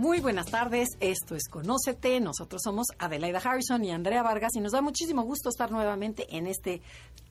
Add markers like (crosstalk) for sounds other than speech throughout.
Muy buenas tardes, esto es Conócete, nosotros somos Adelaida Harrison y Andrea Vargas y nos da muchísimo gusto estar nuevamente en este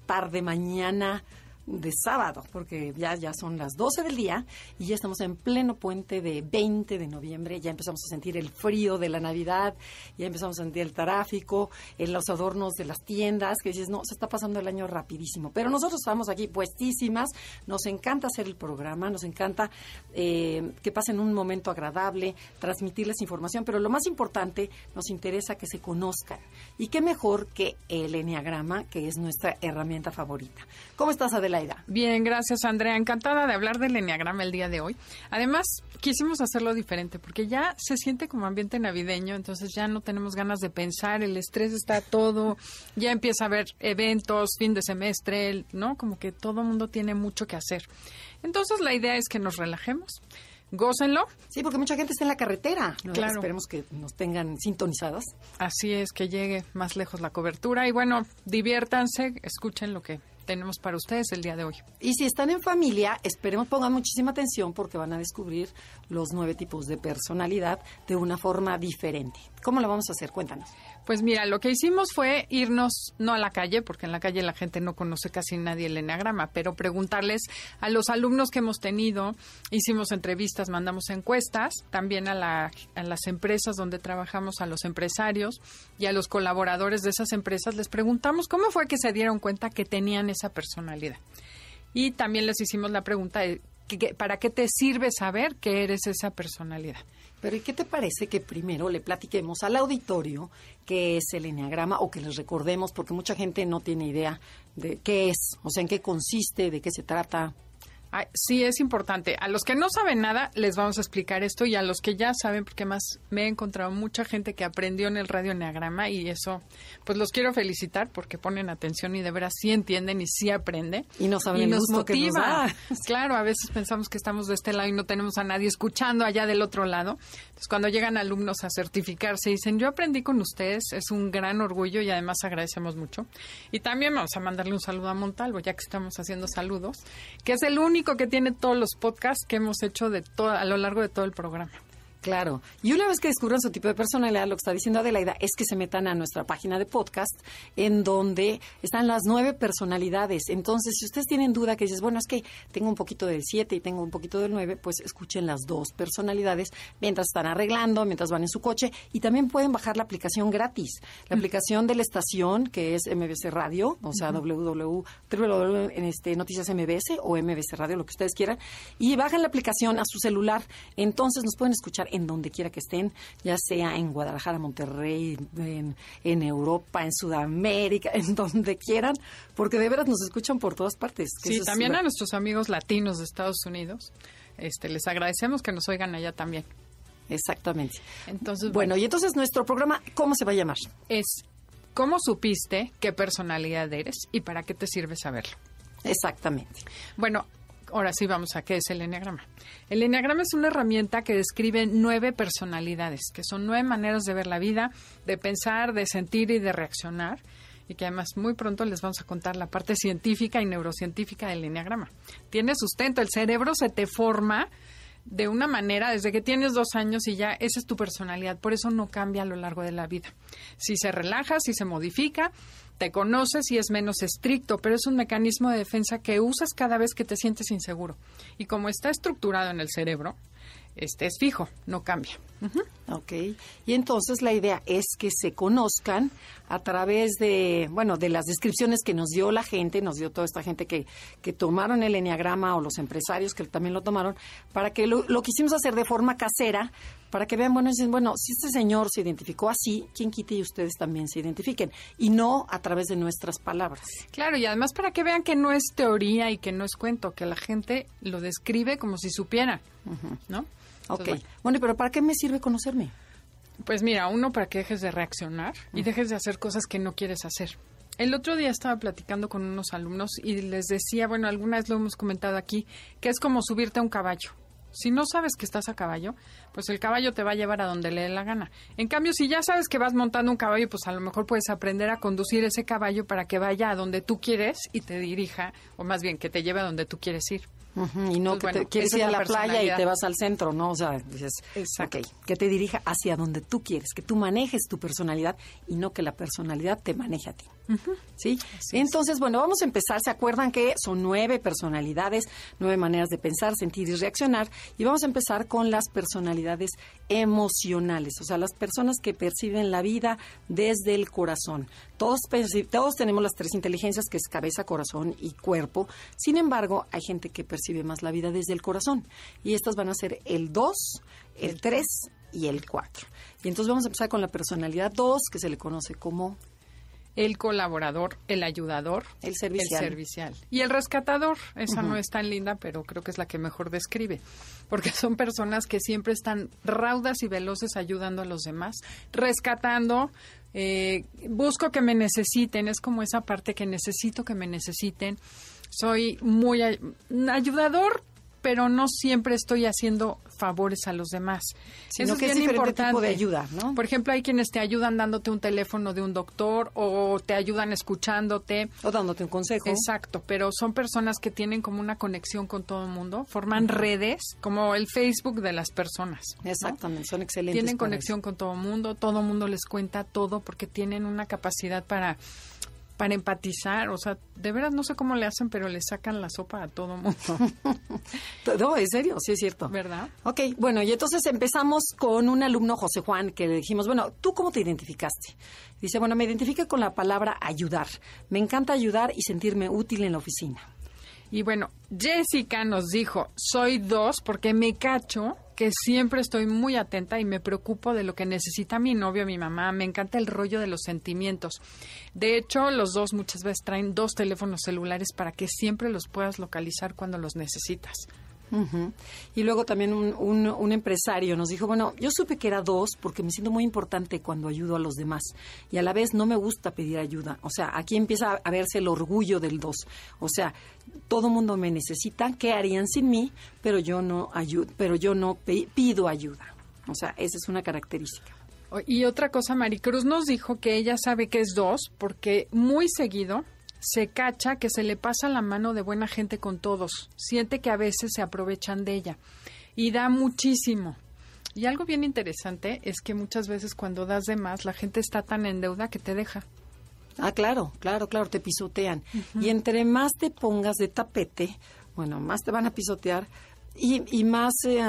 tarde mañana de sábado, porque ya, ya son las 12 del día y ya estamos en pleno puente de 20 de noviembre, ya empezamos a sentir el frío de la Navidad, ya empezamos a sentir el tráfico, en los adornos de las tiendas, que dices, no, se está pasando el año rapidísimo, pero nosotros estamos aquí puestísimas, nos encanta hacer el programa, nos encanta eh, que pasen un momento agradable, transmitirles información, pero lo más importante, nos interesa que se conozcan. Y qué mejor que el Enneagrama, que es nuestra herramienta favorita. ¿Cómo estás, Adela? Bien, gracias Andrea. Encantada de hablar del Enneagrama el día de hoy. Además, quisimos hacerlo diferente porque ya se siente como ambiente navideño, entonces ya no tenemos ganas de pensar, el estrés está todo, ya empieza a haber eventos, fin de semestre, ¿no? Como que todo mundo tiene mucho que hacer. Entonces la idea es que nos relajemos gócenlo. Sí, porque mucha gente está en la carretera. Claro. Esperemos que nos tengan sintonizadas. Así es, que llegue más lejos la cobertura. Y bueno, diviértanse, escuchen lo que tenemos para ustedes el día de hoy. Y si están en familia, esperemos pongan muchísima atención porque van a descubrir los nueve tipos de personalidad de una forma diferente. ¿Cómo lo vamos a hacer? Cuéntanos. Pues mira, lo que hicimos fue irnos, no a la calle, porque en la calle la gente no conoce casi nadie el enagrama, pero preguntarles a los alumnos que hemos tenido, hicimos entrevistas, mandamos encuestas, también a, la, a las empresas donde trabajamos, a los empresarios y a los colaboradores de esas empresas, les preguntamos cómo fue que se dieron cuenta que tenían esa personalidad. Y también les hicimos la pregunta de, ¿para qué te sirve saber que eres esa personalidad? Pero ¿y qué te parece que primero le platiquemos al auditorio qué es el enneagrama o que les recordemos, porque mucha gente no tiene idea de qué es, o sea, en qué consiste, de qué se trata? Sí, es importante. A los que no saben nada, les vamos a explicar esto y a los que ya saben, porque más me he encontrado mucha gente que aprendió en el radio Neagrama y eso, pues los quiero felicitar porque ponen atención y de veras sí entienden y sí aprenden. Y nos saben y nos motiva. (laughs) Claro, a veces pensamos que estamos de este lado y no tenemos a nadie escuchando allá del otro lado. Entonces, cuando llegan alumnos a certificarse dicen, yo aprendí con ustedes, es un gran orgullo y además agradecemos mucho. Y también vamos a mandarle un saludo a Montalvo, ya que estamos haciendo saludos, que es el único que tiene todos los podcasts que hemos hecho de todo, a lo largo de todo el programa. Claro. Y una vez que descubran su tipo de personalidad, lo que está diciendo Adelaida es que se metan a nuestra página de podcast, en donde están las nueve personalidades. Entonces, si ustedes tienen duda que dices, bueno, es que tengo un poquito del siete y tengo un poquito del nueve, pues escuchen las dos personalidades mientras están arreglando, mientras van en su coche. Y también pueden bajar la aplicación gratis. La aplicación de la estación, que es MBC Radio, o sea, www, en este, Noticias MBS o MBC Radio, lo que ustedes quieran. Y bajan la aplicación a su celular. Entonces nos pueden escuchar en donde quiera que estén, ya sea en Guadalajara, Monterrey, en, en Europa, en Sudamérica, (laughs) en donde quieran, porque de veras nos escuchan por todas partes. sí, también a nuestros amigos latinos de Estados Unidos. Este, les agradecemos que nos oigan allá también. Exactamente. Entonces, bueno, y entonces nuestro programa, ¿cómo se va a llamar? Es ¿Cómo supiste qué personalidad eres y para qué te sirve saberlo? Exactamente. Bueno, ahora sí vamos a qué es el enneagrama. El enneagrama es una herramienta que describe nueve personalidades, que son nueve maneras de ver la vida, de pensar, de sentir y de reaccionar y que además muy pronto les vamos a contar la parte científica y neurocientífica del enneagrama. Tiene sustento, el cerebro se te forma de una manera desde que tienes dos años y ya esa es tu personalidad, por eso no cambia a lo largo de la vida. Si se relaja, si se modifica, te conoces y es menos estricto, pero es un mecanismo de defensa que usas cada vez que te sientes inseguro. Y como está estructurado en el cerebro, este es fijo, no cambia. Ok. Y entonces la idea es que se conozcan a través de, bueno, de las descripciones que nos dio la gente, nos dio toda esta gente que, que tomaron el enneagrama o los empresarios que también lo tomaron, para que lo, lo quisimos hacer de forma casera, para que vean, bueno, dicen, bueno, si este señor se identificó así, quien quite y ustedes también se identifiquen, y no a través de nuestras palabras. Claro, y además para que vean que no es teoría y que no es cuento, que la gente lo describe como si supiera, ¿no? Ok. bueno. pero ¿para qué me sirve conocerme? Pues mira, uno para que dejes de reaccionar y dejes de hacer cosas que no quieres hacer. El otro día estaba platicando con unos alumnos y les decía, bueno, alguna vez lo hemos comentado aquí, que es como subirte a un caballo. Si no sabes que estás a caballo, pues el caballo te va a llevar a donde le dé la gana. En cambio, si ya sabes que vas montando un caballo, pues a lo mejor puedes aprender a conducir ese caballo para que vaya a donde tú quieres y te dirija, o más bien que te lleve a donde tú quieres ir. Y no pues que te quieres ir a la, playa y te vas al centro, ¿no? O sea, dices, ok, que te dirija hacia donde tú quieres, que tú manejes tu personalidad y no que la personalidad te maneje a ti. ¿Sí? Entonces, bueno, vamos a empezar. ¿Se acuerdan que son nueve personalidades, nueve maneras de pensar, sentir y reaccionar? Y vamos a empezar con las personalidades emocionales, o sea, las personas que perciben la vida desde el corazón. Todos, todos tenemos las tres inteligencias, que es cabeza, corazón y cuerpo. Sin embargo, hay gente que percibe más la vida desde el corazón. Y estas van a ser el 2, el 3 y el 4. Y entonces vamos a empezar con la personalidad 2, que se le conoce como el colaborador, el ayudador, el servicial. El servicial. Y el rescatador, esa no es tan linda, pero creo que es la que mejor describe, porque son personas que siempre están raudas y veloces ayudando a los demás, rescatando, eh, busco que me necesiten, es como esa parte que necesito que me necesiten. Soy muy ayudador, pero no siempre estoy haciendo favores a los demás. Sino Eso que es, bien importante. tipo de ayuda, ¿no? Por ejemplo, hay quienes te ayudan dándote un teléfono de un doctor o te ayudan escuchándote. O dándote un consejo. Exacto, pero son personas que tienen como una conexión con todo el mundo, forman redes, como el Facebook de las personas. Exactamente, son excelentes. Tienen conexión con todo el mundo, todo el mundo les cuenta todo porque tienen una capacidad para para empatizar, o sea, de veras no sé cómo le hacen, pero le sacan la sopa a todo mundo. (laughs) no, en serio, sí es cierto. ¿Verdad? Ok, bueno, y entonces empezamos con un alumno, José Juan, que le dijimos, bueno, ¿tú cómo te identificaste? Dice, bueno, me identifique con la palabra ayudar. Me encanta ayudar y sentirme útil en la oficina. Y bueno, Jessica nos dijo, soy dos porque me cacho que siempre estoy muy atenta y me preocupo de lo que necesita mi novio, mi mamá. Me encanta el rollo de los sentimientos. De hecho, los dos muchas veces traen dos teléfonos celulares para que siempre los puedas localizar cuando los necesitas. Y luego también un, empresario nos dijo, bueno, yo supe que era dos porque me siento muy importante cuando ayudo a los demás y a la vez no me gusta pedir ayuda. O sea, aquí empieza a verse el orgullo del dos. O sea, todo mundo me necesita, ¿qué harían sin mí? Pero yo no pero yo no pido ayuda. O sea, esa es una característica. Y otra cosa, Maricruz nos dijo que ella sabe que es dos porque muy seguido se cacha que se le pasa la mano de buena gente con todos, siente que a veces se aprovechan de ella y da muchísimo. Y algo bien interesante es que muchas veces cuando das de más, la gente está tan en deuda que te deja. Ah, claro, claro, claro, te pisotean. Y entre más te pongas de tapete, bueno, más te van a pisotear y, más eh,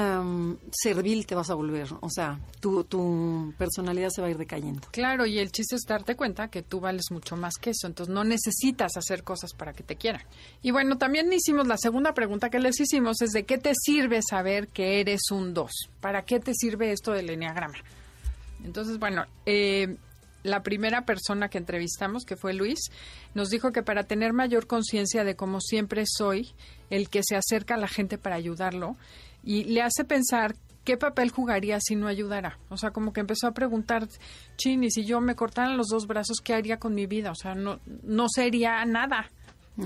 servil te vas a volver, o sea, tu, tu personalidad se va a ir decayendo. Claro, y el chiste es darte cuenta que tú vales mucho más que eso, entonces no necesitas hacer cosas para que te quieran. Y bueno, también hicimos la segunda pregunta que les hicimos, es de qué te sirve saber que eres un 2, ¿para qué te sirve esto del enneagrama? Entonces, bueno, eh, la primera persona que entrevistamos, que fue Luis, nos dijo que para tener mayor conciencia de cómo siempre soy el que se acerca a la gente para ayudarlo y le hace pensar qué papel jugaría si no ayudara. O sea, como que empezó a preguntar, Chini, si yo me cortaran los dos brazos, ¿qué haría con mi vida? O sea, no, no sería nada.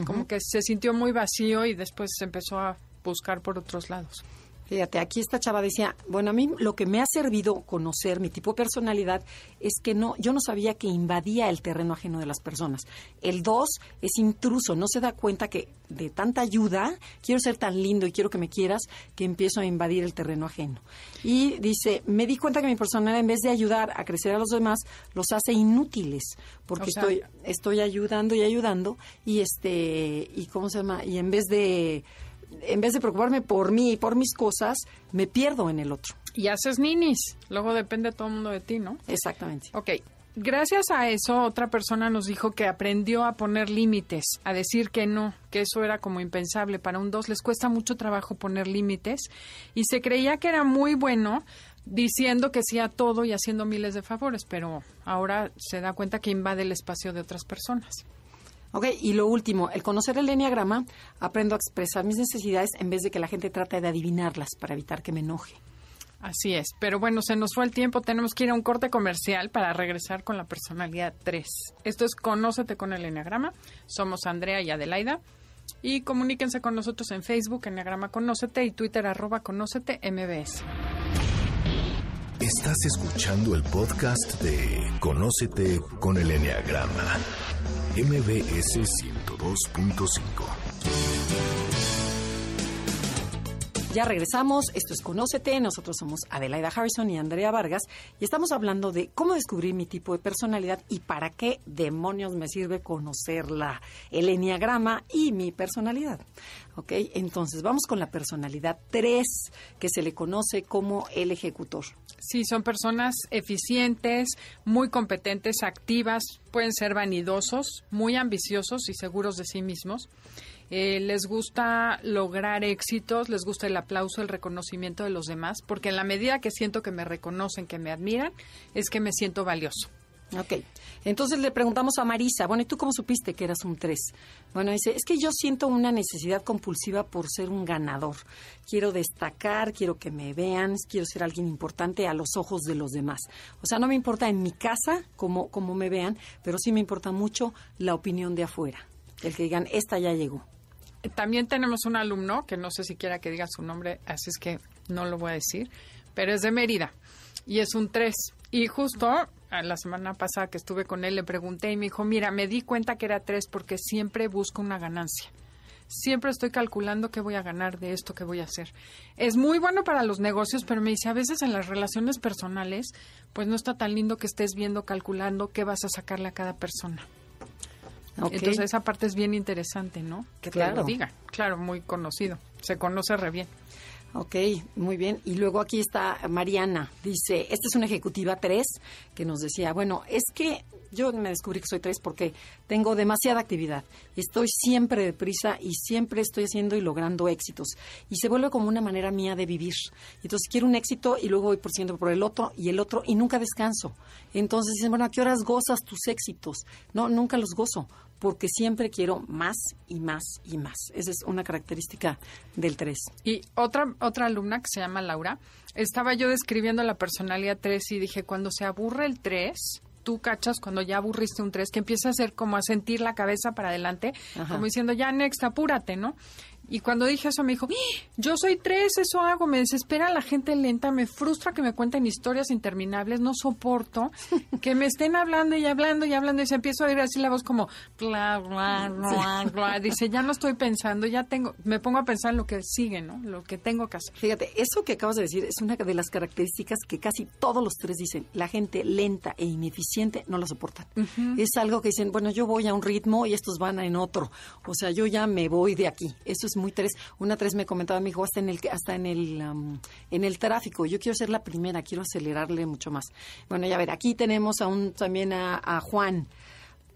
Como que se sintió muy vacío y después se empezó a buscar por otros lados. Fíjate, aquí esta chava decía, bueno, a mí lo que me ha servido conocer mi tipo de personalidad es que no, yo no sabía que invadía el terreno ajeno de las personas. El dos es intruso, no se da cuenta que de tanta ayuda, quiero ser tan lindo y quiero que me quieras, que empiezo a invadir el terreno ajeno. Y dice, me di cuenta que mi personalidad en vez de ayudar a crecer a los demás, los hace inútiles, porque estoy, estoy ayudando y ayudando, y este, y cómo se llama, y en vez de en vez de preocuparme por mí y por mis cosas, me pierdo en el otro. Y haces ninis. Luego depende todo el mundo de ti, ¿no? Exactamente. Ok. Gracias a eso, otra persona nos dijo que aprendió a poner límites, a decir que no, que eso era como impensable. Para un dos les cuesta mucho trabajo poner límites y se creía que era muy bueno diciendo que sí a todo y haciendo miles de favores, pero ahora se da cuenta que invade el espacio de otras personas. Ok, y lo último, el conocer el enneagrama, aprendo a expresar mis necesidades en vez de que la gente trate de adivinarlas para evitar que me enoje. Así es, pero bueno, se nos fue el tiempo, tenemos que ir a un corte comercial para regresar con la personalidad 3. Esto es Conócete con el Enneagrama, somos Andrea y Adelaida y comuníquense con nosotros en Facebook, Enneagrama Conócete y Twitter arroba Conócete MBS. Estás escuchando el podcast de Conócete con el Enneagrama, MBS 102.5. Ya regresamos, esto es Conócete, nosotros somos Adelaida Harrison y Andrea Vargas y estamos hablando de cómo descubrir mi tipo de personalidad y para qué demonios me sirve conocerla, el enneagrama y mi personalidad. ¿Ok? Entonces, vamos con la personalidad 3, que se le conoce como el ejecutor. Sí, son personas eficientes, muy competentes, activas, pueden ser vanidosos, muy ambiciosos y seguros de sí mismos. Eh, les gusta lograr éxitos, les gusta el aplauso, el reconocimiento de los demás, porque en la medida que siento que me reconocen, que me admiran, es que me siento valioso. Ok, entonces le preguntamos a Marisa, bueno, ¿y tú cómo supiste que eras un 3? Bueno, dice, es que yo siento una necesidad compulsiva por ser un ganador. Quiero destacar, quiero que me vean, quiero ser alguien importante a los ojos de los demás. O sea, no me importa en mi casa cómo, cómo me vean, pero sí me importa mucho la opinión de afuera. El que digan, esta ya llegó. También tenemos un alumno, que no sé si quiera que diga su nombre, así es que no lo voy a decir, pero es de Mérida y es un 3. Y justo la semana pasada que estuve con él le pregunté y me dijo, mira, me di cuenta que era 3 porque siempre busco una ganancia. Siempre estoy calculando qué voy a ganar de esto, qué voy a hacer. Es muy bueno para los negocios, pero me dice, a veces en las relaciones personales, pues no está tan lindo que estés viendo, calculando qué vas a sacarle a cada persona. Entonces esa parte es bien interesante, ¿no? Que claro. te lo diga. Claro, muy conocido. Se conoce re bien. Ok, muy bien. Y luego aquí está Mariana. Dice, esta es una ejecutiva 3 que nos decía, bueno, es que yo me descubrí que soy 3 porque tengo demasiada actividad. Estoy siempre deprisa y siempre estoy haciendo y logrando éxitos. Y se vuelve como una manera mía de vivir. Entonces quiero un éxito y luego voy por siendo por el otro y el otro y nunca descanso. Entonces dicen, bueno, ¿a qué horas gozas tus éxitos? No, nunca los gozo porque siempre quiero más y más y más. Esa es una característica del 3. Y otra, otra alumna que se llama Laura, estaba yo describiendo la personalidad 3 y dije, cuando se aburre el 3, tú cachas cuando ya aburriste un 3, que empieza a hacer como a sentir la cabeza para adelante, como diciendo, ya, next, apúrate, ¿no? Y cuando dije eso me dijo, ¡Ah! yo soy tres, eso hago, me desespera la gente lenta, me frustra que me cuenten historias interminables, no soporto (laughs) que me estén hablando y hablando y hablando y se empiezo a oír así la voz como, bla, bla, bla, bla. dice, ya no estoy pensando, ya tengo, me pongo a pensar en lo que sigue, ¿no? Lo que tengo que hacer. Fíjate, eso que acabas de decir es una de las características que casi todos los tres dicen, la gente lenta e ineficiente no la soportan. Es algo que dicen, bueno, yo voy a un ritmo y estos van en otro, o sea, yo ya me voy de aquí. Eso es muy tres. Una tres me comentaba mi hijo hasta en el hasta en el en el tráfico. Yo quiero ser la primera, quiero acelerarle mucho más. Bueno, ya ver, aquí tenemos aún también a, a Juan.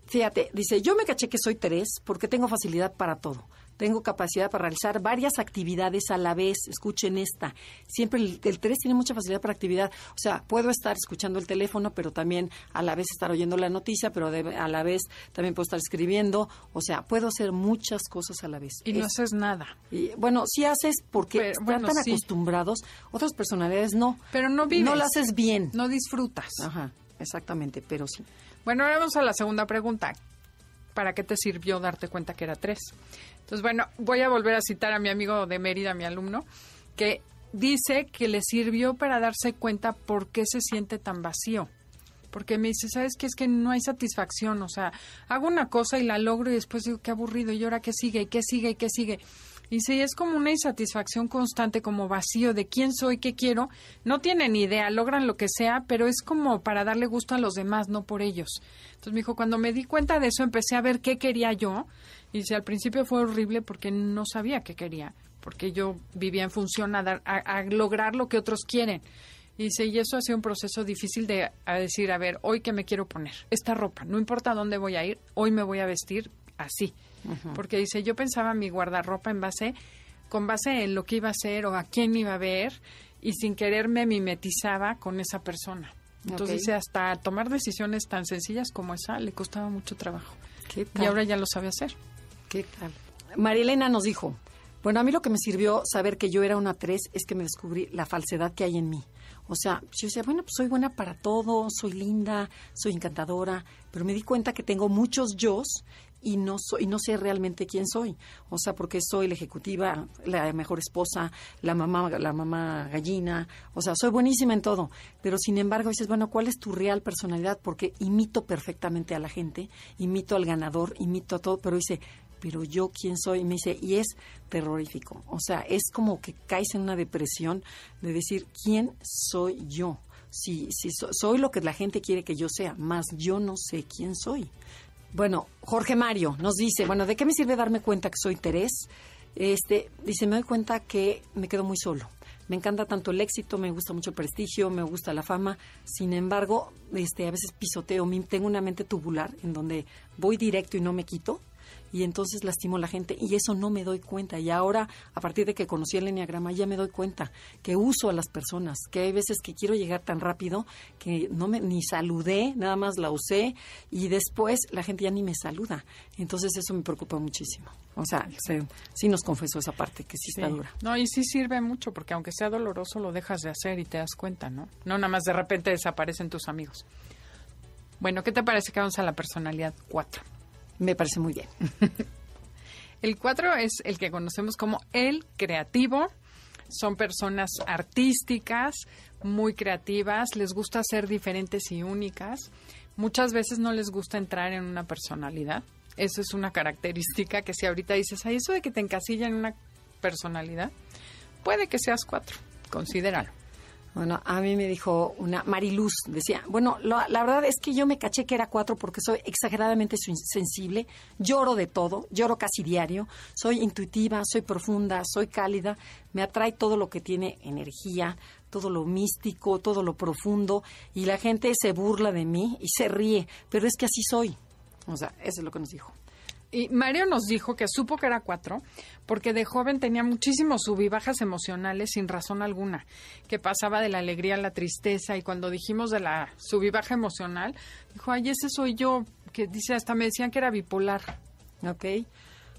Fíjate, dice, yo me caché que soy tres porque tengo facilidad para todo tengo capacidad para realizar varias actividades a la vez. Escuchen esta. Siempre el, 3 tiene mucha facilidad para actividad. O sea, puedo estar escuchando el teléfono, pero también a la vez estar oyendo la noticia, pero a la vez también puedo estar escribiendo. O sea, puedo hacer muchas cosas a la vez. Y no haces nada. Y, bueno, sí haces porque están tan acostumbrados. Otras personalidades no. Pero no vives. No lo haces bien. No disfrutas. Ajá, exactamente, pero sí. Bueno, ahora vamos a la segunda pregunta. ¿Para qué te sirvió darte cuenta que era tres? Entonces, bueno, voy a volver a citar a mi amigo de Mérida, mi alumno, que dice que le sirvió para darse cuenta por qué se siente tan vacío. Porque me dice, ¿sabes qué? Es que no hay satisfacción. O sea, hago una cosa y la logro y después digo, qué aburrido. ¿Y ahora qué sigue? ¿Y qué sigue? ¿Y qué sigue? Y sí, es como una insatisfacción constante, como vacío de quién soy, qué quiero. No tienen idea, logran lo que sea, pero es como para darle gusto a los demás, no por ellos. Entonces me dijo, cuando me di cuenta de eso, empecé a ver qué quería yo y si al principio fue horrible porque no sabía qué quería, porque yo vivía en función a, dar, a, lograr lo que otros quieren. Y dice, y eso ha un proceso difícil de decir, a ver, hoy que me quiero poner, esta ropa, no importa dónde voy a ir, hoy me voy a vestir así. Porque dice, yo pensaba mi guardarropa en base, con base en lo que iba a hacer o a quién iba a ver, y sin querer me mimetizaba con esa persona. Entonces dice, hasta tomar decisiones tan sencillas como esa le costaba mucho trabajo. Y ahora ya lo sabe hacer. ¿Qué tal? María Elena nos dijo, bueno, a mí lo que me sirvió saber que yo era una tres es que me descubrí la falsedad que hay en mí. O sea, yo decía, bueno, pues soy buena para todo, soy linda, soy encantadora, pero me di cuenta que tengo muchos yo y no soy no sé realmente quién soy. O sea porque soy la ejecutiva la mejor esposa la mamá la mamá gallina. O sea soy buenísima en todo. Pero sin embargo dices bueno cuál es tu real personalidad porque imito perfectamente a la gente imito al ganador imito a todo pero dice pero yo quién soy y me dice y es terrorífico o sea es como que caes en una depresión de decir quién soy yo si, si soy lo que la gente quiere que yo sea, más yo no sé quién soy. Bueno, Jorge Mario nos dice, bueno, ¿de qué me sirve darme cuenta que soy Terés? Este, dice, me doy cuenta que me quedo muy solo. Me encanta tanto el éxito, me gusta mucho el prestigio, me gusta la fama. Sin embargo, este, a veces pisoteo, tengo una mente tubular en donde voy directo y no me quito y entonces lastimo a la gente y eso no me doy cuenta. Y ahora, a partir de que conocí el enneagrama, ya me doy cuenta que uso a las personas, que hay veces que quiero llegar tan rápido que no me ni saludé, nada más la usé y después la gente ya ni me saluda. Entonces eso me preocupa muchísimo. O sea, sí nos confesó esa parte que sí, está dura. No, y sí sirve mucho porque aunque sea doloroso lo dejas de hacer y te das cuenta, ¿no? No nada más de repente desaparecen tus amigos. Bueno, ¿qué te parece que vamos a la personalidad 4? Me parece muy bien. (laughs) el 4 es el que conocemos como el creativo. Son personas artísticas, muy creativas, les gusta ser diferentes y únicas. Muchas veces no les gusta entrar en una personalidad. Eso es una característica que si ahorita dices, ¿hay eso de que te encasilla en una personalidad? Puede que seas cuatro, considéralo. Bueno, a mí me dijo una Mariluz, decía, bueno, la, verdad es que yo me caché que era cuatro porque soy exageradamente sensible, lloro de todo, lloro casi diario, soy intuitiva, soy profunda, soy cálida, me atrae todo lo que tiene energía, todo lo místico, todo lo profundo, y la gente se burla de mí y se ríe, pero es que así soy. O sea, eso es lo que nos dijo. Y Mario nos dijo que supo que era cuatro porque de joven tenía muchísimos subibajas emocionales sin razón alguna, que pasaba de la alegría a la tristeza y cuando dijimos de la subibaja emocional, dijo, ay, ese soy yo, que dice, hasta me decían que era bipolar. Ok.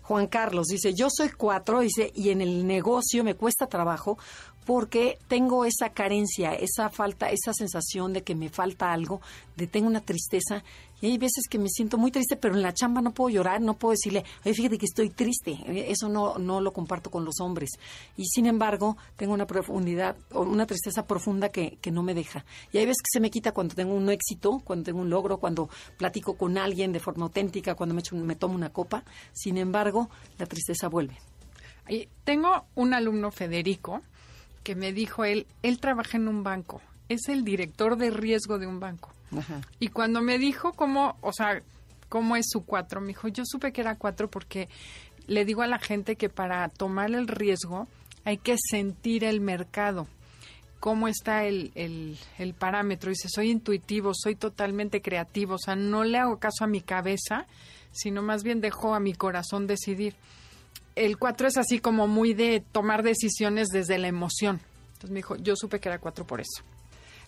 Juan Carlos dice, yo soy cuatro, dice, y en el negocio me cuesta trabajo porque tengo esa carencia, esa falta, esa sensación de que me falta algo, de tengo una tristeza y hay veces que me siento muy triste, pero en la chamba no puedo llorar, no puedo decirle, oye, fíjate que estoy triste. Eso no, no lo comparto con los hombres. Y sin embargo, tengo una profundidad, una tristeza profunda que, que no me deja. Y hay veces que se me quita cuando tengo un éxito, cuando tengo un logro, cuando platico con alguien de forma auténtica, cuando me, echo, me tomo una copa. Sin embargo, la tristeza vuelve. Y tengo un alumno, Federico, que me dijo él, él trabaja en un banco, es el director de riesgo de un banco. Y cuando me dijo cómo, o sea, cómo es su cuatro, me dijo, yo supe que era cuatro porque le digo a la gente que para tomar el riesgo hay que sentir el mercado, cómo está el, el, el parámetro. Dice, soy intuitivo, soy totalmente creativo, o sea, no le hago caso a mi cabeza, sino más bien dejo a mi corazón decidir el 4 es así como muy de tomar decisiones desde la emoción. Entonces me dijo, yo supe que era 4 por eso.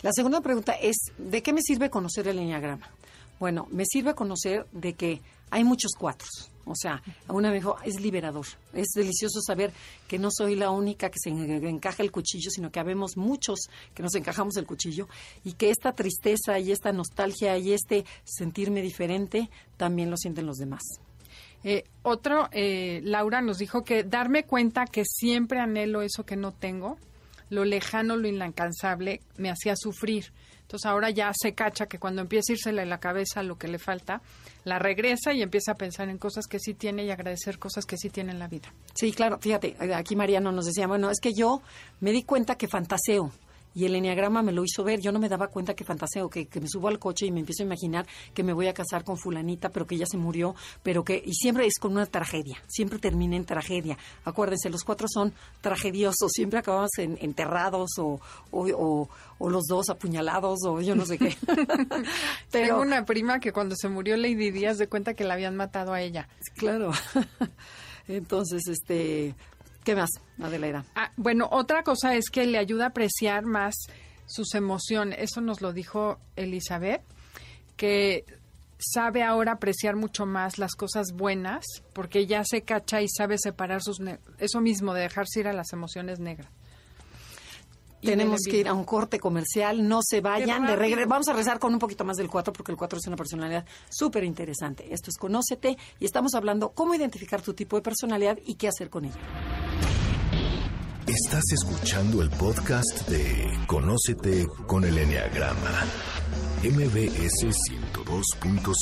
La segunda pregunta es, ¿de qué me sirve conocer el enneagrama? Bueno, me sirve conocer de que hay muchos cuatros. O sea, una me dijo, es liberador. Es delicioso saber que no soy la única que se encaja el cuchillo, sino que habemos muchos que nos encajamos el cuchillo y que esta tristeza y esta nostalgia y este sentirme diferente también lo sienten los demás. Eh, otro, eh, Laura nos dijo que darme cuenta que siempre anhelo eso que no tengo, lo lejano, lo inalcanzable, me hacía sufrir. Entonces ahora ya se cacha que cuando empieza a irsele la cabeza lo que le falta, la regresa y empieza a pensar en cosas que sí tiene y agradecer cosas que sí tiene en la vida. Sí, claro, fíjate, aquí Mariano nos decía, bueno, es que yo me di cuenta que fantaseo y el enneagrama me lo hizo ver. Yo no me daba cuenta que fantaseo, que, que me subo al coche y me empiezo a imaginar que me voy a casar con fulanita, pero que ella se murió, pero que y siempre es con una tragedia, siempre termina en tragedia. Acuérdense, los cuatro son tragediosos, siempre acabamos en, enterrados o, o, o, los dos apuñalados o yo no sé qué. (laughs) pero Tengo una prima que cuando se murió Lady Díaz de cuenta que la habían matado a ella. Claro. (laughs) Entonces, este, ¿qué más, Adelaida? Ah, bueno, otra cosa es que le ayuda a apreciar más sus emociones. Eso nos lo dijo Elizabeth, que sabe ahora apreciar mucho más las cosas buenas porque ya se cacha y sabe separar sus eso mismo de dejarse ir a las emociones negras. Tenemos que ir a un corte comercial, no se vayan de regreso. Vamos a rezar con un poquito más del 4 porque el 4 es una personalidad súper interesante. Esto es Conócete y estamos hablando cómo identificar tu tipo de personalidad y qué hacer con ella. Estás escuchando el podcast de Conócete con el Enneagrama, MBS 102.5.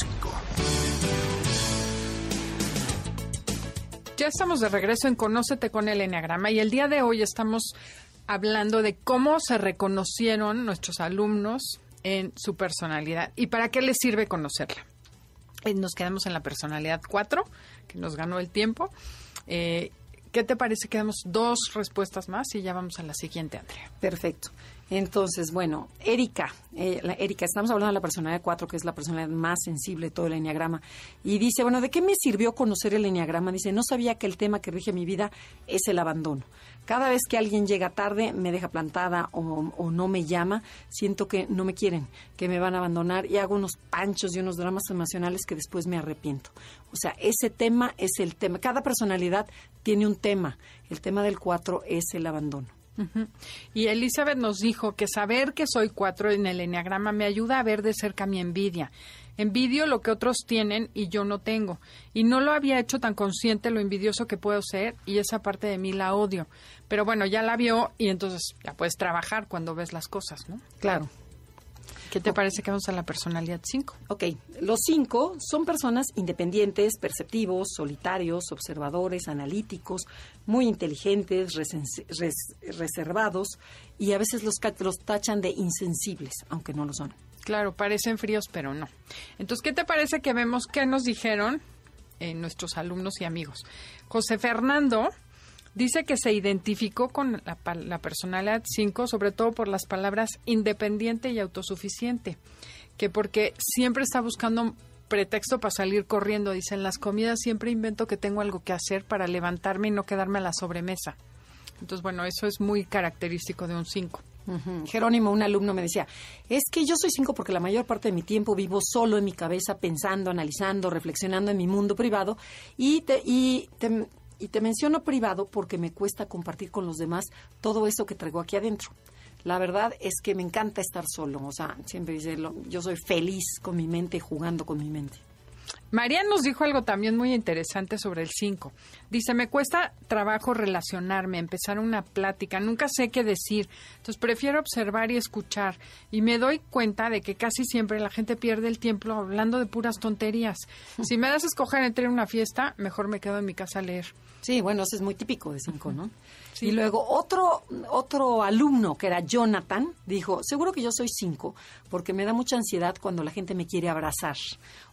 Ya estamos de regreso en Conócete con el Enneagrama y el día de hoy estamos hablando de cómo se reconocieron nuestros alumnos en su personalidad y para qué les sirve conocerla. Eh, nos quedamos en la personalidad 4, que nos ganó el tiempo. Eh, ¿Qué te parece que damos dos respuestas más y ya vamos a la siguiente, Andrea? Perfecto. Entonces, bueno, Erika, eh, Erika, estamos hablando de la personalidad 4, que es la personalidad más sensible de todo el enneagrama. Y dice, bueno, ¿de qué me sirvió conocer el enneagrama? Dice, no sabía que el tema que rige mi vida es el abandono. Cada vez que alguien llega tarde, me deja plantada o, no me llama, siento que no me quieren, que me van a abandonar y hago unos panchos y unos dramas emocionales que después me arrepiento. O sea, ese tema es el tema. Cada personalidad tiene un tema. El tema del 4 es el abandono. Y Elizabeth nos dijo que saber que soy cuatro en el enneagrama me ayuda a ver de cerca mi envidia. Envidio lo que otros tienen y yo no tengo. Y no lo había hecho tan consciente lo envidioso que puedo ser y esa parte de mí la odio. Pero bueno, ya la vio y entonces ya puedes trabajar cuando ves las cosas, ¿no? Claro. ¿Qué te parece que vamos a la personalidad 5? Ok, los cinco son personas independientes, perceptivos, solitarios, observadores, analíticos, muy inteligentes, reservados y a veces los, los tachan de insensibles, aunque no lo son. Claro, parecen fríos, pero no. Entonces, ¿qué te parece que vemos qué nos dijeron eh, nuestros alumnos y amigos? José Fernando Dice que se identificó con la, la personalidad 5, sobre todo por las palabras independiente y autosuficiente, que porque siempre está buscando pretexto para salir corriendo. Dice, en las comidas siempre invento que tengo algo que hacer para levantarme y no quedarme a la sobremesa. Entonces, bueno, eso es muy característico de un 5. Jerónimo, un alumno, me decía, es que yo soy 5 porque la mayor parte de mi tiempo vivo solo en mi cabeza, pensando, analizando, reflexionando en mi mundo privado y, te, y te, y te menciono privado porque me cuesta compartir con los demás todo eso que traigo aquí adentro. La verdad es que me encanta estar solo, o sea, siempre dice, yo soy feliz con mi mente, jugando con mi mente. María nos dijo algo también muy interesante sobre el 5. Dice, me cuesta trabajo relacionarme, empezar una plática, nunca sé qué decir, entonces prefiero observar y escuchar y me doy cuenta de que casi siempre la gente pierde el tiempo hablando de puras tonterías. (laughs) Si me das a escoger entre una fiesta, mejor me quedo en mi casa a leer. Sí, bueno, eso es muy típico de 5, ¿no? (laughs) Y luego otro, otro alumno, que era Jonathan, dijo, seguro que yo soy 5, porque me da mucha ansiedad cuando la gente me quiere abrazar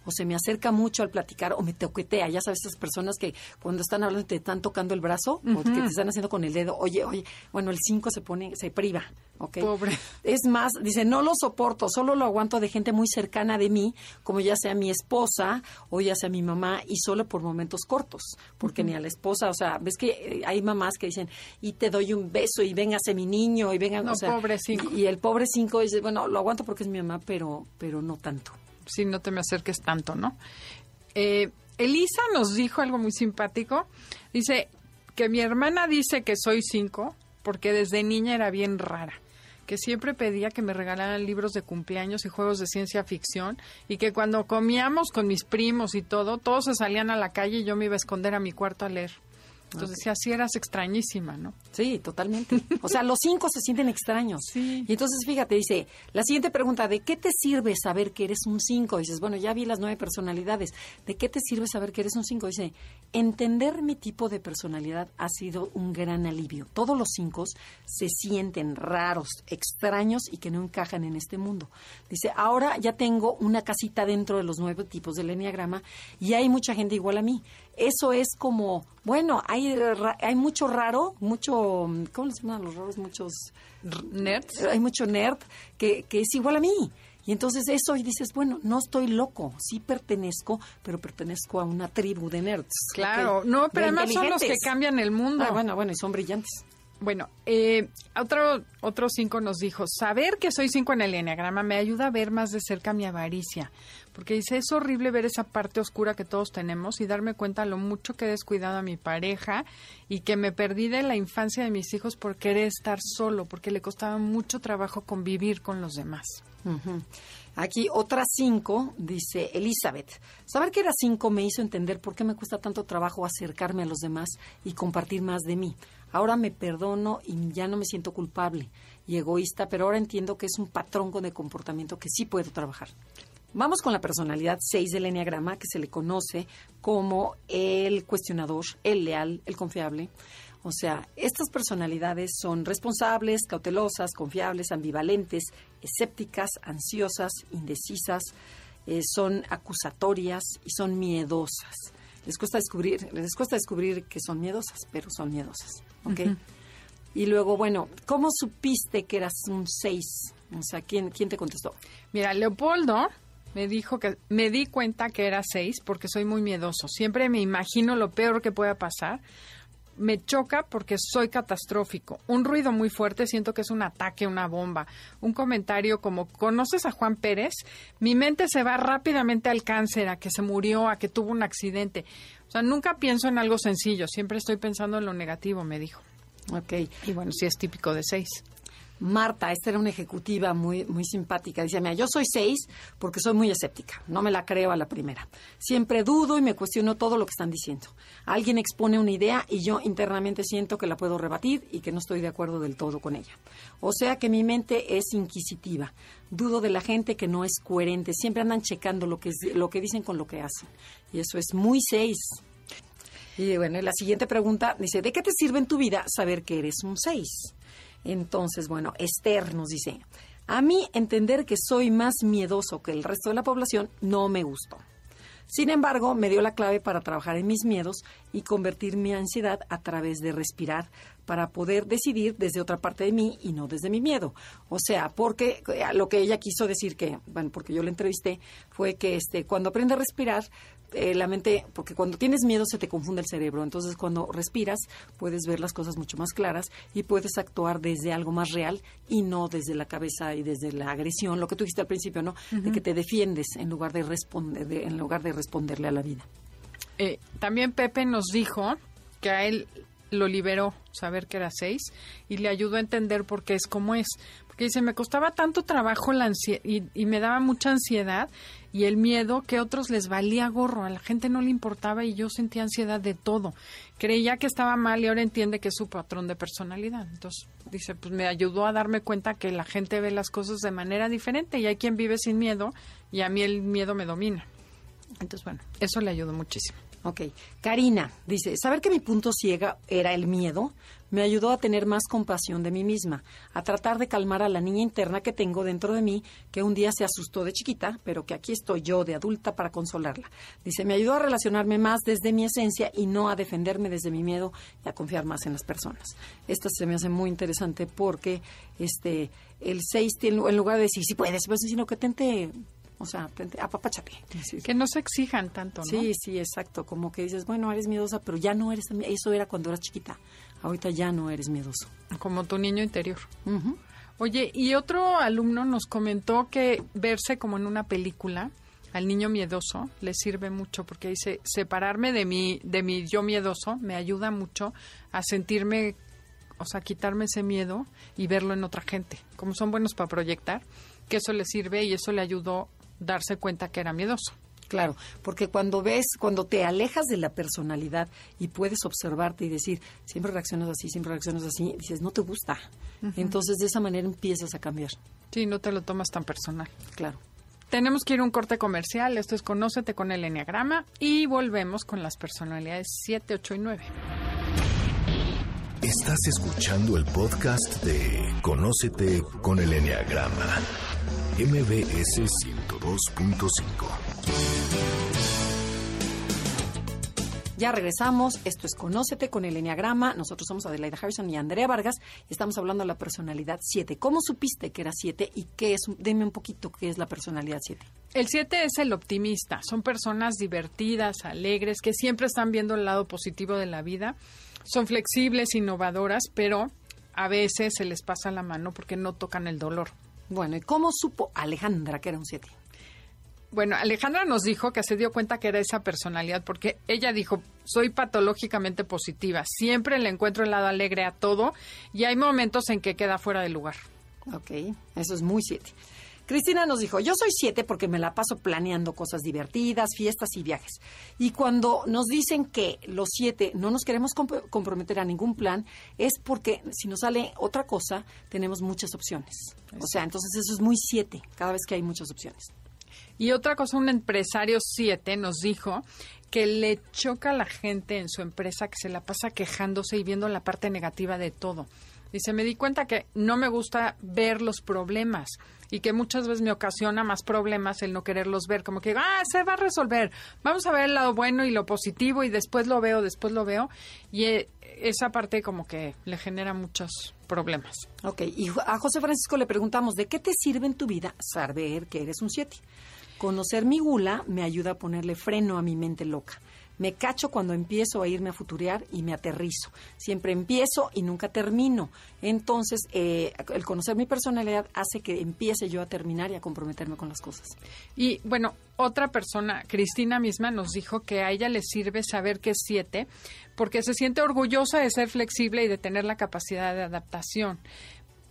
o se me acerca mucho al platicar o me toquetea. Ya sabes, esas personas que cuando están hablando te están tocando el brazo o que te están haciendo con el dedo, oye, oye, bueno, el 5 se pone, se priva, ¿ok? Pobre. Es más, dice, no lo soporto, solo lo aguanto de gente muy cercana de mí, como ya sea mi esposa o ya sea mi mamá, y solo por momentos cortos, porque ni a la esposa, o sea, ves que eh, hay mamás que dicen, y te doy un beso, y véngase mi niño, y vengan, no, o sea, pobre cinco. Y, y el pobre 5 dice, bueno, lo aguanto porque es mi mamá, pero, pero no tanto si no te me acerques tanto, ¿no? Eh, Elisa nos dijo algo muy simpático. Dice que mi hermana dice que soy cinco porque desde niña era bien rara que siempre pedía que me regalaran libros de cumpleaños y juegos de ciencia ficción y que cuando comíamos con mis primos y todo, todos se salían a la calle y yo me iba a esconder a mi cuarto a leer. Entonces, si así eras extrañísima, ¿no? Sí, totalmente. O sea, los cinco se sienten extraños. Sí. Y entonces, fíjate, dice, la siguiente pregunta, ¿de qué te sirve saber que eres un cinco? Dices, bueno, ya vi las nueve personalidades. ¿De qué te sirve saber que eres un cinco? Dice, entender mi tipo de personalidad ha sido un gran alivio. Todos los cinco se sienten raros, extraños y que no encajan en este mundo. Dice, ahora ya tengo una casita dentro de los nueve tipos del enneagrama y hay mucha gente igual a mí eso es como, bueno, hay, hay mucho raro, mucho, ¿cómo se llaman los raros? Muchos nerds. Hay mucho nerd que, que es igual a mí. Y entonces eso y dices, bueno, no estoy loco, sí pertenezco, pero pertenezco a una tribu de nerds. Claro, no, pero además son los que cambian el mundo. Ah, bueno, bueno, y son brillantes. Bueno, eh, otro, otro cinco nos dijo, saber que soy cinco en el enneagrama me ayuda a ver más de cerca mi avaricia, porque dice, es horrible ver esa parte oscura que todos tenemos y darme cuenta lo mucho que he descuidado a mi pareja y que me perdí de la infancia de mis hijos por querer estar solo, porque le costaba mucho trabajo convivir con los demás. Aquí otra cinco, dice Elizabeth. Saber que era cinco me hizo entender por qué me cuesta tanto trabajo acercarme a los demás y compartir más de mí. Ahora me perdono y ya no me siento culpable y egoísta, pero ahora entiendo que es un patrón de comportamiento que sí puedo trabajar. Vamos con la personalidad 6 del Enneagrama, que se le conoce como el cuestionador, el leal, el confiable. O sea, estas personalidades son responsables, cautelosas, confiables, ambivalentes, escépticas, ansiosas, indecisas, eh, son acusatorias y son miedosas. Les cuesta descubrir, les cuesta descubrir que son miedosas, pero son miedosas. ¿Ok? Y luego, bueno, ¿cómo supiste que eras un 6? O sea, ¿quién, ¿quién te contestó? Mira, Leopoldo me dijo que me di cuenta que era 6 porque soy muy miedoso. Siempre me imagino lo peor que pueda pasar. Me choca porque soy catastrófico. Un ruido muy fuerte, siento que es un ataque, una bomba. Un comentario como, ¿conoces a Juan Pérez? Mi mente se va rápidamente al cáncer, a que se murió, a que tuvo un accidente. O sea, nunca pienso en algo sencillo, siempre estoy pensando en lo negativo, me dijo. Ok. Y bueno, sí es típico de seis. Marta, esta era una ejecutiva muy, muy simpática. Dice, mira, yo soy seis porque soy muy escéptica. No me la creo a la primera. Siempre dudo y me cuestiono todo lo que están diciendo. Alguien expone una idea y yo internamente siento que la puedo rebatir y que no estoy de acuerdo del todo con ella. O sea que mi mente es inquisitiva. Dudo de la gente que no es coherente. Siempre andan checando lo que, lo que dicen con lo que hacen. Y eso es muy seis. Y bueno, la siguiente pregunta dice, ¿de qué te sirve en tu vida saber que eres un seis? Entonces, bueno, Esther nos dice, a mí entender que soy más miedoso que el resto de la población no me gustó. Sin embargo, me dio la clave para trabajar en mis miedos y convertir mi ansiedad a través de respirar para poder decidir desde otra parte de mí y no desde mi miedo. O sea, porque eh, lo que ella quiso decir que, bueno, porque yo la entrevisté, fue que este, cuando aprende a respirar, eh, la mente, porque cuando tienes miedo se te confunde el cerebro, entonces cuando respiras puedes ver las cosas mucho más claras y puedes actuar desde algo más real y no desde la cabeza y desde la agresión, lo que tú dijiste al principio, ¿no? De que te defiendes en lugar de responder, en lugar de responderle a la vida. Eh, también Pepe nos dijo que a él lo liberó saber que era seis y le ayudó a entender por qué es como es. Porque dice, me costaba tanto trabajo la y, y, me daba mucha ansiedad y el miedo que a otros les valía gorro, a la gente no le importaba y yo sentía ansiedad de todo. Creía que estaba mal y ahora entiende que es su patrón de personalidad. Entonces, dice, pues me ayudó a darme cuenta que la gente ve las cosas de manera diferente y hay quien vive sin miedo y a mí el miedo me domina. Entonces, bueno, eso le ayudó muchísimo. Ok. Karina dice, saber que mi punto ciega era el miedo me ayudó a tener más compasión de mí misma, a tratar de calmar a la niña interna que tengo dentro de mí, que un día se asustó de chiquita, pero que aquí estoy yo de adulta para consolarla. Dice, me ayudó a relacionarme más desde mi esencia y no a defenderme desde mi miedo y a confiar más en las personas. Esta se me hace muy interesante porque este el 6 en lugar de decir si puedes, pues, sino que tente o sea, apapachate. Que no se exijan tanto, ¿no? Sí, sí, exacto. Como que dices, bueno, eres miedosa, pero ya no eres. Eso era cuando eras chiquita. Ahorita ya no eres miedoso. Como tu niño interior. Oye, y otro alumno nos comentó que verse como en una película al niño miedoso le sirve mucho porque dice separarme de mi de mi yo miedoso me ayuda mucho a sentirme o sea quitarme ese miedo y verlo en otra gente como son buenos para proyectar que eso le sirve y eso le ayudó darse cuenta que era miedoso. Claro, porque cuando ves, cuando te alejas de la personalidad y puedes observarte y decir, siempre reaccionas así, siempre reaccionas así, dices, no te gusta. Entonces, de esa manera empiezas a cambiar. Sí, no te lo tomas tan personal. Claro. Tenemos que ir a un corte comercial. Esto es Conócete con el Enneagrama y volvemos con las personalidades 7, 8 y 9. Estás escuchando el podcast de Conócete con el Enneagrama. MBS 102.5. Ya regresamos. Esto es Conócete con el Enneagrama. Nosotros somos Adelaida Harrison y Andrea Vargas y estamos hablando de la personalidad 7. ¿Cómo supiste que era 7 y qué es? Dime un poquito qué es la personalidad 7. El 7 es el optimista. Son personas divertidas, alegres, que siempre están viendo el lado positivo de la vida. Son flexibles, innovadoras, pero a veces se les pasa la mano porque no tocan el dolor. Bueno, ¿y cómo supo Alejandra que era un 7? Bueno, Alejandra nos dijo que se dio cuenta que era esa personalidad porque ella dijo, soy patológicamente positiva, siempre le encuentro el lado alegre a todo y hay momentos en que queda fuera de lugar. Ok, eso es muy siete. Cristina nos dijo, yo soy siete porque me la paso planeando cosas divertidas, fiestas y viajes. Y cuando nos dicen que los siete no nos queremos comprometer a ningún plan, es porque si nos sale otra cosa, tenemos muchas opciones. O sea, entonces eso es muy siete, cada vez que hay muchas opciones. Y otra cosa, un empresario 7 nos dijo que le choca a la gente en su empresa que se la pasa quejándose y viendo la parte negativa de todo. Dice, me di cuenta que no me gusta ver los problemas y que muchas veces me ocasiona más problemas el no quererlos ver, como que, ah, se va a resolver, vamos a ver el lado bueno y lo positivo y después lo veo, después lo veo. Y eh, esa parte como que le genera muchos problemas. Ok, y a José Francisco le preguntamos, ¿de qué te sirve en tu vida saber que eres un 7? Conocer mi gula me ayuda a ponerle freno a mi mente loca. Me cacho cuando empiezo a irme a futurear y me aterrizo. Siempre empiezo y nunca termino. Entonces, eh, el conocer mi personalidad hace que empiece yo a terminar y a comprometerme con las cosas. Y bueno, otra persona, Cristina misma, nos dijo que a ella le sirve saber que es siete, porque se siente orgullosa de ser flexible y de tener la capacidad de adaptación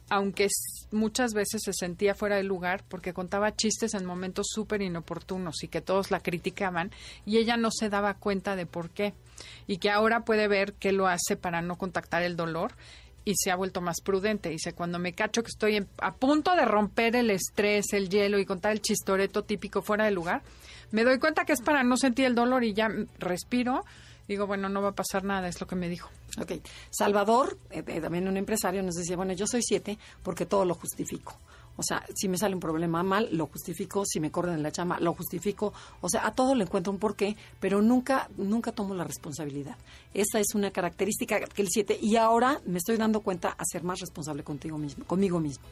aunque muchas veces se sentía fuera de lugar porque contaba chistes en momentos súper inoportunos y que todos la criticaban y ella no se daba cuenta de por qué y que ahora puede ver que lo hace para no contactar el dolor y se ha vuelto más prudente. Dice, cuando me cacho que estoy a punto de romper el estrés, el hielo y contar el chistoreto típico fuera de lugar, me doy cuenta que es para no sentir el dolor y ya respiro, digo, bueno, no va a pasar nada, es lo que me dijo. Ok. Salvador, eh, eh, también un empresario, nos decía, bueno, yo soy siete porque todo lo justifico. O sea, si me sale un problema mal, lo justifico. Si me corren en la chama, lo justifico. O sea, a todo le encuentro un porqué, pero nunca, nunca tomo la responsabilidad. Esa es una característica que el siete. Y ahora me estoy dando cuenta a ser más responsable contigo mismo, conmigo mismo.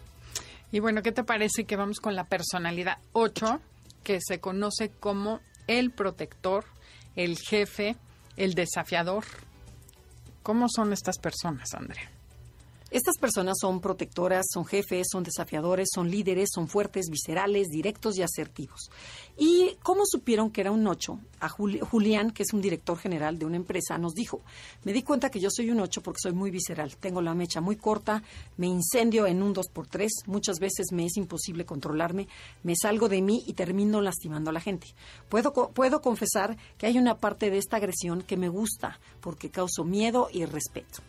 Y bueno, ¿qué te parece que vamos con la personalidad 8, que se conoce como el protector, el jefe, el desafiador. ¿Cómo son estas personas, Andrea? Estas personas son protectoras, son jefes, son desafiadores, son líderes, son fuertes, viscerales, directos y asertivos. ¿Y cómo supieron que era un ocho? A Julián, que es un director general de una empresa, nos dijo, me di cuenta que yo soy un ocho porque soy muy visceral, tengo la mecha muy corta, me incendio en un dos por tres, muchas veces me es imposible controlarme, me salgo de mí y termino lastimando a la gente. Puedo, puedo confesar que hay una parte de esta agresión que me gusta porque causo miedo y respeto.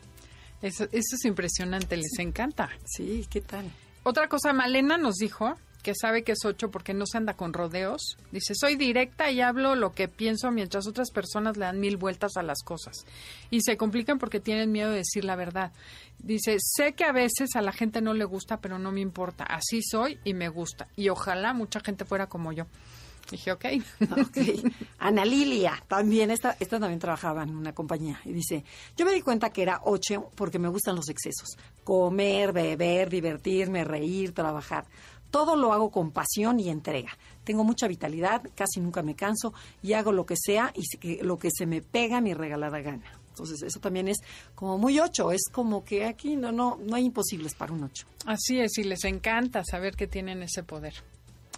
Eso, es impresionante, les encanta. Sí, ¿qué tal? Otra cosa, Malena nos dijo que sabe que es ocho porque no se anda con rodeos. Dice, soy directa y hablo lo que pienso mientras otras personas le dan mil vueltas a las cosas. Y se complican porque tienen miedo de decir la verdad. Dice, sé que a veces a la gente no le gusta, pero no me importa. Así soy y me gusta. Y ojalá mucha gente fuera como yo. Dije, ok. okay. Ana Lilia, también, esta, esta también trabajaba en una compañía. Y dice, yo me di cuenta que era ocho porque me gustan los excesos. Comer, beber, divertirme, reír, trabajar. Todo lo hago con pasión y entrega. Tengo mucha vitalidad, casi nunca me canso y hago lo que sea y lo que se me pega mi regalada gana. Entonces, eso también es como muy ocho, es como que aquí no, no, no hay imposibles para un ocho. Así es, y les encanta saber que tienen ese poder.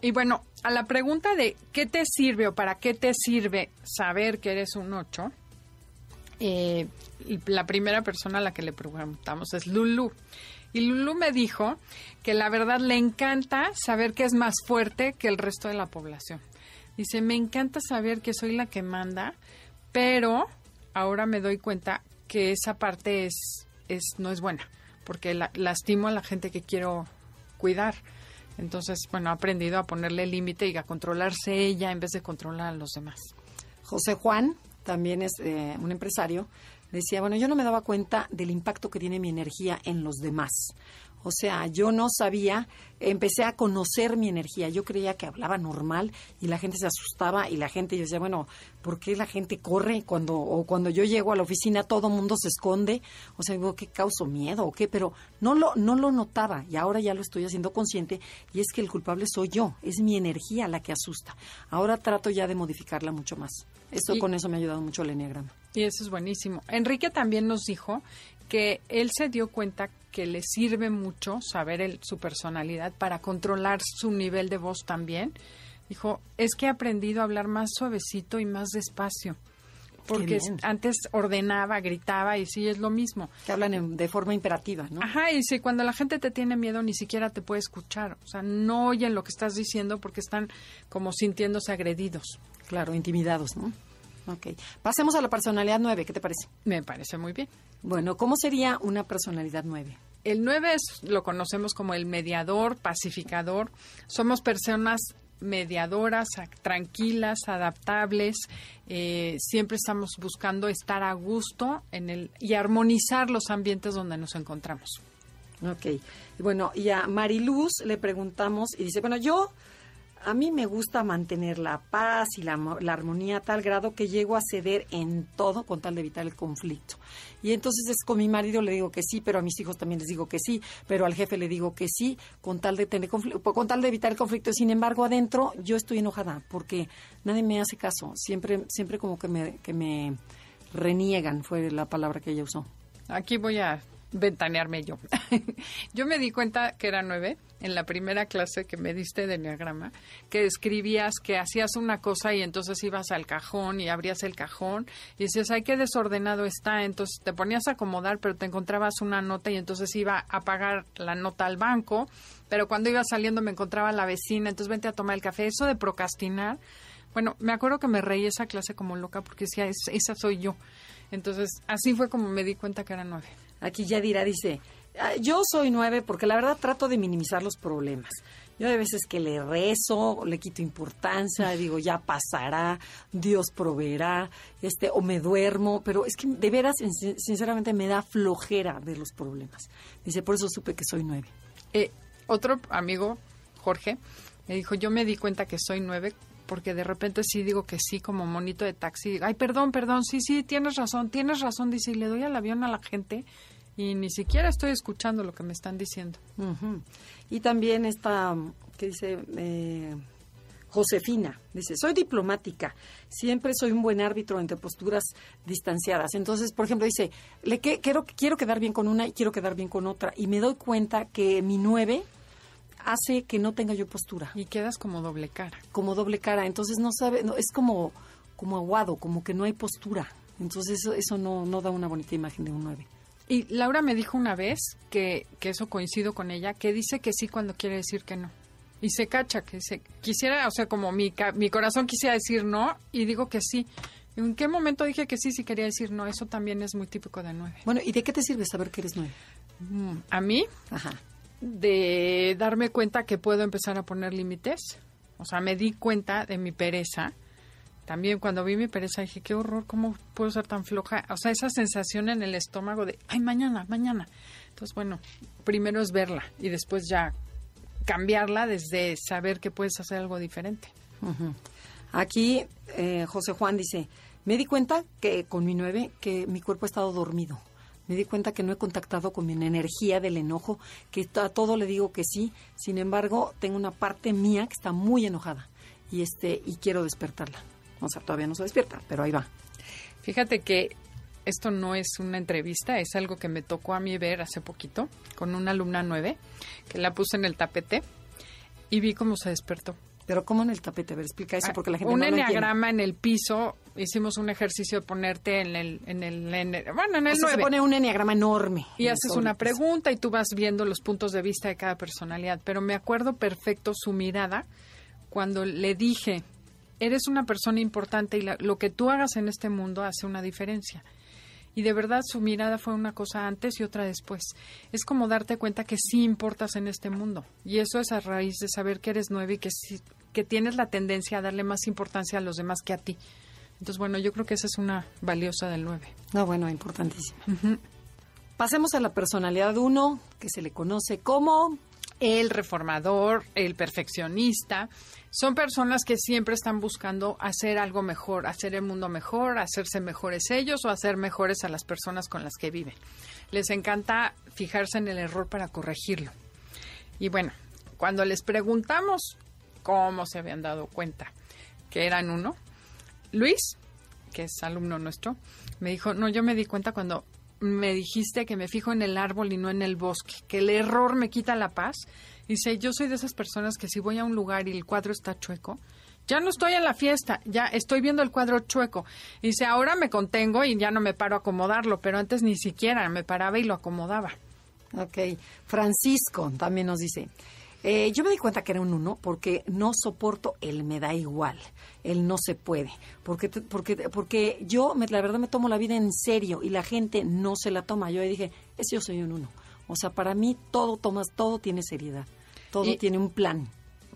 Y bueno, a la pregunta de qué te sirve o para qué te sirve saber que eres un 8, eh, la primera persona a la que le preguntamos es Lulu. Y Lulu me dijo que la verdad le encanta saber que es más fuerte que el resto de la población. Dice, me encanta saber que soy la que manda, pero ahora me doy cuenta que esa parte es, es no es buena, porque la, lastimo a la gente que quiero cuidar. Entonces, bueno, ha aprendido a ponerle límite y a controlarse ella en vez de controlar a los demás. José Juan también es eh, un empresario. Decía, bueno, yo no me daba cuenta del impacto que tiene mi energía en los demás. O sea, yo no sabía, empecé a conocer mi energía. Yo creía que hablaba normal y la gente se asustaba y la gente, yo decía, bueno, ¿por qué la gente corre cuando, o cuando yo llego a la oficina todo mundo se esconde? O sea, digo, ¿qué causo miedo o qué? Pero no lo, no lo notaba y ahora ya lo estoy haciendo consciente y es que el culpable soy yo, es mi energía la que asusta. Ahora trato ya de modificarla mucho más. Esto con eso me ha ayudado mucho el enneagrama. Y eso es buenísimo. Enrique también nos dijo que él se dio cuenta que le sirve mucho saber su personalidad para controlar su nivel de voz también. Dijo, es que he aprendido a hablar más suavecito y más despacio. Porque antes ordenaba, gritaba y sí es lo mismo. Que hablan de forma imperativa, ¿no? Ajá, y si cuando la gente te tiene miedo ni siquiera te puede escuchar. O sea, no oyen lo que estás diciendo porque están como sintiéndose agredidos. Claro, intimidados, ¿no? Ok. Pasemos a la personalidad 9, ¿qué te parece? Me parece muy bien. Bueno, ¿cómo sería una personalidad 9? El 9 es, lo conocemos como el mediador, pacificador. Somos personas mediadoras, tranquilas, adaptables. Eh, siempre estamos buscando estar a gusto en el, y armonizar los ambientes donde nos encontramos. Ok. Bueno, y a Mariluz le preguntamos y dice, bueno, yo a mí me gusta mantener la paz y la, armonía a tal grado que llego a ceder en todo con tal de evitar el conflicto. Y entonces es con mi marido le digo que sí, pero a mis hijos también les digo que sí, pero al jefe le digo que sí, con tal de tener con tal de evitar el conflicto. Sin embargo, adentro yo estoy enojada porque nadie me hace caso. Siempre, siempre como que me, que me reniegan fue la palabra que ella usó. Aquí voy a ventanearme yo. (laughs) yo me di cuenta que era nueve en la primera clase que me diste de enneagrama, que escribías que hacías una cosa y entonces ibas al cajón y abrías el cajón y decías, ay, qué desordenado está. Entonces te ponías a acomodar, pero te encontrabas una nota y entonces iba a pagar la nota al banco, pero cuando iba saliendo me encontraba la vecina, entonces vente a tomar el café. Eso de procrastinar, bueno, me acuerdo que me reí esa clase como loca porque decía, esa soy yo. Entonces, así fue como me di cuenta que era nueve. Aquí ya dirá, dice, ah, yo soy nueve porque la verdad trato de minimizar los problemas. Yo de veces que le rezo, le quito importancia, digo, ya pasará, Dios proveerá, este, o me duermo, pero es que de veras, sinceramente, me da flojera de los problemas. Dice, por eso supe que soy nueve. Eh, otro amigo, Jorge, me dijo, yo me di cuenta que soy nueve porque de repente sí digo que sí como monito de taxi. Ay, perdón, perdón, sí, sí, tienes razón, tienes razón, dice, y le doy al avión a la gente y ni siquiera estoy escuchando lo que me están diciendo. Y también está, que dice eh, Josefina, dice, soy diplomática, siempre soy un buen árbitro entre posturas distanciadas. Entonces, por ejemplo, dice, le que, quiero, quiero quedar bien con una y quiero quedar bien con otra. Y me doy cuenta que mi nueve hace que no tenga yo postura. Y quedas como doble cara. Como doble cara. Entonces no sabe, no, es como, como aguado, como que no hay postura. Entonces eso, eso no, no da una bonita imagen de un 9. Y Laura me dijo una vez, que, que eso coincido con ella, que dice que sí cuando quiere decir que no. Y se cacha, que se quisiera, o sea, como mi, mi corazón quisiera decir no y digo que sí. ¿En qué momento dije que sí si quería decir no? Eso también es muy típico de nueve. Bueno, ¿y de qué te sirve saber que eres nueve? Mm, a mí, Ajá de darme cuenta que puedo empezar a poner límites. O sea, me di cuenta de mi pereza. También cuando vi mi pereza dije, qué horror, ¿cómo puedo ser tan floja? O sea, esa sensación en el estómago de, ay, mañana, mañana. Entonces, bueno, primero es verla y después ya cambiarla desde saber que puedes hacer algo diferente. Aquí eh, José Juan dice, me di cuenta que con mi nueve, que mi cuerpo ha estado dormido me di cuenta que no he contactado con mi energía del enojo, que a todo le digo que sí, sin embargo, tengo una parte mía que está muy enojada y este y quiero despertarla. O sea, todavía no se despierta, pero ahí va. Fíjate que esto no es una entrevista, es algo que me tocó a mí ver hace poquito con una alumna nueve, que la puse en el tapete y vi cómo se despertó. Pero ¿cómo en el tapete? A ver, explica eso porque la gente un no Un enneagrama en el piso. Hicimos un ejercicio de ponerte en el... En el, bueno, en el se pone un enneagrama enorme. Y haces una pregunta y tú vas viendo los puntos de vista de cada personalidad. Pero me acuerdo perfecto su mirada cuando le dije eres una persona importante y lo que tú hagas en este mundo hace una diferencia. Y de verdad su mirada fue una cosa antes y otra después. Es como darte cuenta que sí importas en este mundo. Y eso es a raíz de saber que eres nueve y que, que tienes la tendencia a darle más importancia a los demás que a ti. Entonces, bueno, yo creo que esa es una valiosa del nueve. No, bueno, importantísima. Pasemos a la personalidad uno, que se le conoce como el reformador, el perfeccionista, son personas que siempre están buscando hacer algo mejor, hacer el mundo mejor, hacerse mejores ellos o hacer mejores a las personas con las que viven. Les encanta fijarse en el error para corregirlo. Y bueno, cuando les preguntamos cómo se habían dado cuenta que eran uno, Luis, que es alumno nuestro, me dijo, no, yo me di cuenta cuando me dijiste que me fijo en el árbol y no en el bosque, que el error me quita la paz. Dice, yo soy de esas personas que si voy a un lugar y el cuadro está chueco, ya no estoy en la fiesta, ya estoy viendo el cuadro chueco. Dice, ahora me contengo y ya no me paro a acomodarlo, pero antes ni siquiera me paraba y lo acomodaba. Ok. Francisco también nos dice, eh, yo me di cuenta que era un uno porque no soporto el me da igual, el no se puede, porque porque porque yo la verdad me tomo la vida en serio y la gente no se la toma. Yo dije, es yo soy un uno. O sea, para mí todo tomas, todo tiene seriedad, todo tiene un plan.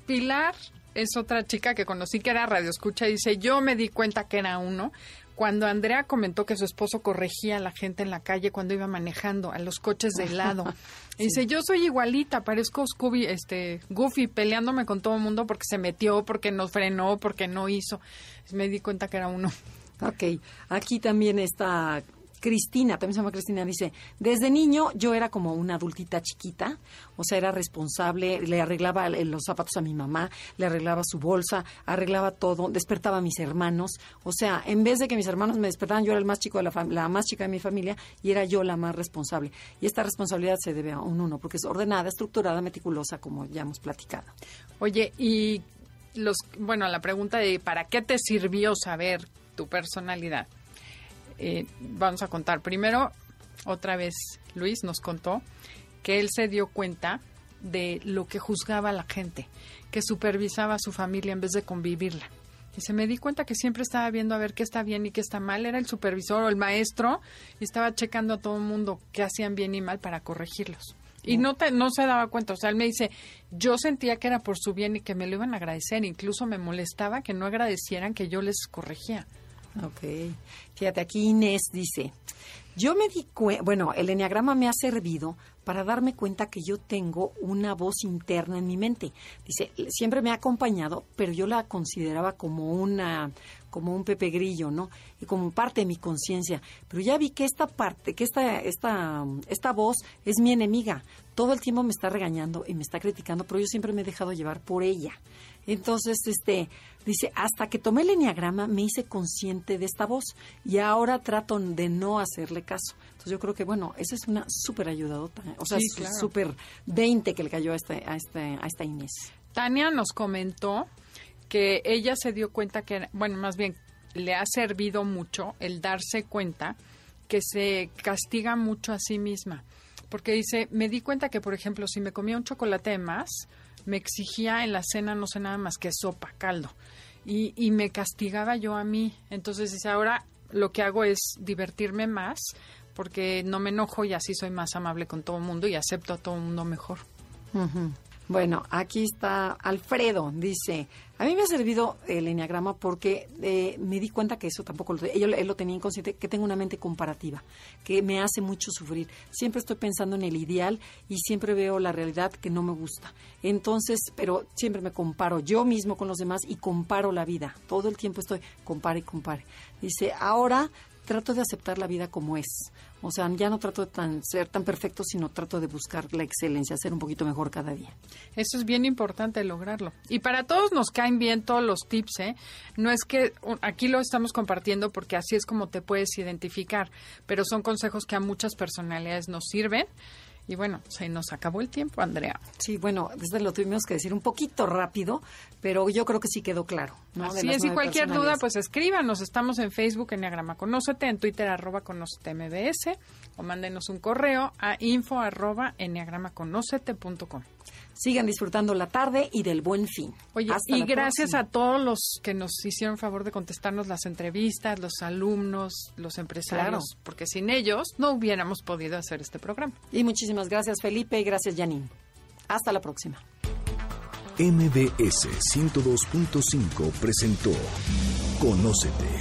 Pilar es otra chica que conocí que era radio escucha y dice, yo me di cuenta que era uno cuando Andrea comentó que su esposo corregía a la gente en la calle cuando iba manejando a los coches de lado. (laughs) Dice, yo soy igualita, parezco Scooby, este, Goofy, peleándome con todo el mundo porque se metió, porque no frenó, porque no hizo. Me di cuenta que era uno. Ok, aquí también está Cristina, también se llama Cristina, dice, desde niño yo era como una adultita chiquita, o sea, era responsable, le arreglaba los zapatos a mi mamá, le arreglaba su bolsa, arreglaba todo, despertaba a mis hermanos, o sea, en vez de que mis hermanos me despertaran, yo era el más chico de la, la más chica de mi familia y era yo la más responsable. Y esta responsabilidad se debe a un uno, porque es ordenada, estructurada, meticulosa, como ya hemos platicado. Oye, y los, bueno, la pregunta de ¿para qué te sirvió saber tu personalidad? Eh, vamos a contar. Primero, otra vez Luis nos contó que él se dio cuenta de lo que juzgaba la gente, que supervisaba a su familia en vez de convivirla. Y se me di cuenta que siempre estaba viendo a ver qué está bien y qué está mal. Era el supervisor o el maestro y estaba checando a todo el mundo qué hacían bien y mal para corregirlos. Y no, te, no se daba cuenta. O sea, él me dice, yo sentía que era por su bien y que me lo iban a agradecer. Incluso me molestaba que no agradecieran que yo les corregía. Ok. Fíjate, aquí Inés dice, yo me di cuenta, bueno, el enneagrama me ha servido para darme cuenta que yo tengo una voz interna en mi mente. Dice, siempre me ha acompañado, pero yo la consideraba como una como un Pepe Grillo, ¿no? Y como parte de mi conciencia. Pero ya vi que esta parte, que esta, esta, esta voz es mi enemiga. Todo el tiempo me está regañando y me está criticando, pero yo siempre me he dejado llevar por ella. Entonces, este, dice, hasta que tomé el enneagrama me hice consciente de esta voz y ahora trato de no hacerle caso. Entonces yo creo que, bueno, esa es una súper ayudadota, ¿eh? o sea, súper 20 que le cayó a, este, a, este, a esta Inés. Tania nos comentó que ella se dio cuenta que, bueno, más bien le ha servido mucho el darse cuenta que se castiga mucho a sí misma. Porque dice, me di cuenta que, por ejemplo, si me comía un chocolate de más, me exigía en la cena no sé nada más que sopa, caldo. Y, y me castigaba yo a mí. Entonces dice, ahora lo que hago es divertirme más porque no me enojo y así soy más amable con todo el mundo y acepto a todo el mundo mejor. Bueno, aquí está Alfredo, dice, a mí me ha servido el enneagrama porque eh, me di cuenta que eso tampoco lo, él, él lo tenía inconsciente, que tengo una mente comparativa, que me hace mucho sufrir. Siempre estoy pensando en el ideal y siempre veo la realidad que no me gusta. Entonces, pero siempre me comparo yo mismo con los demás y comparo la vida. Todo el tiempo estoy compare y compare. Dice, ahora trato de aceptar la vida como es. O sea, ya no trato de tan, ser tan perfecto, sino trato de buscar la excelencia, ser un poquito mejor cada día. Eso es bien importante lograrlo. Y para todos nos caen bien todos los tips, ¿eh? No es que aquí lo estamos compartiendo porque así es como te puedes identificar, pero son consejos que a muchas personalidades nos sirven y bueno, se nos acabó el tiempo, Andrea. Sí, bueno, desde lo tuvimos que decir un poquito rápido, pero yo creo que sí quedó claro. ¿no? Así es, y cualquier duda, pues escríbanos. Estamos en Facebook, en Enneagrama Conócete, en Twitter, arroba Conócete MBS, o mándenos un correo a info arroba enneagramaconocete.com. Sigan disfrutando la tarde y del buen fin. Oye, y gracias a todos los que nos hicieron favor de contestarnos las entrevistas, los alumnos, los empresarios, porque sin ellos no hubiéramos podido hacer este programa. Y muchísimas gracias Felipe y gracias Janine. Hasta la próxima. MBS 102.5 presentó Conócete.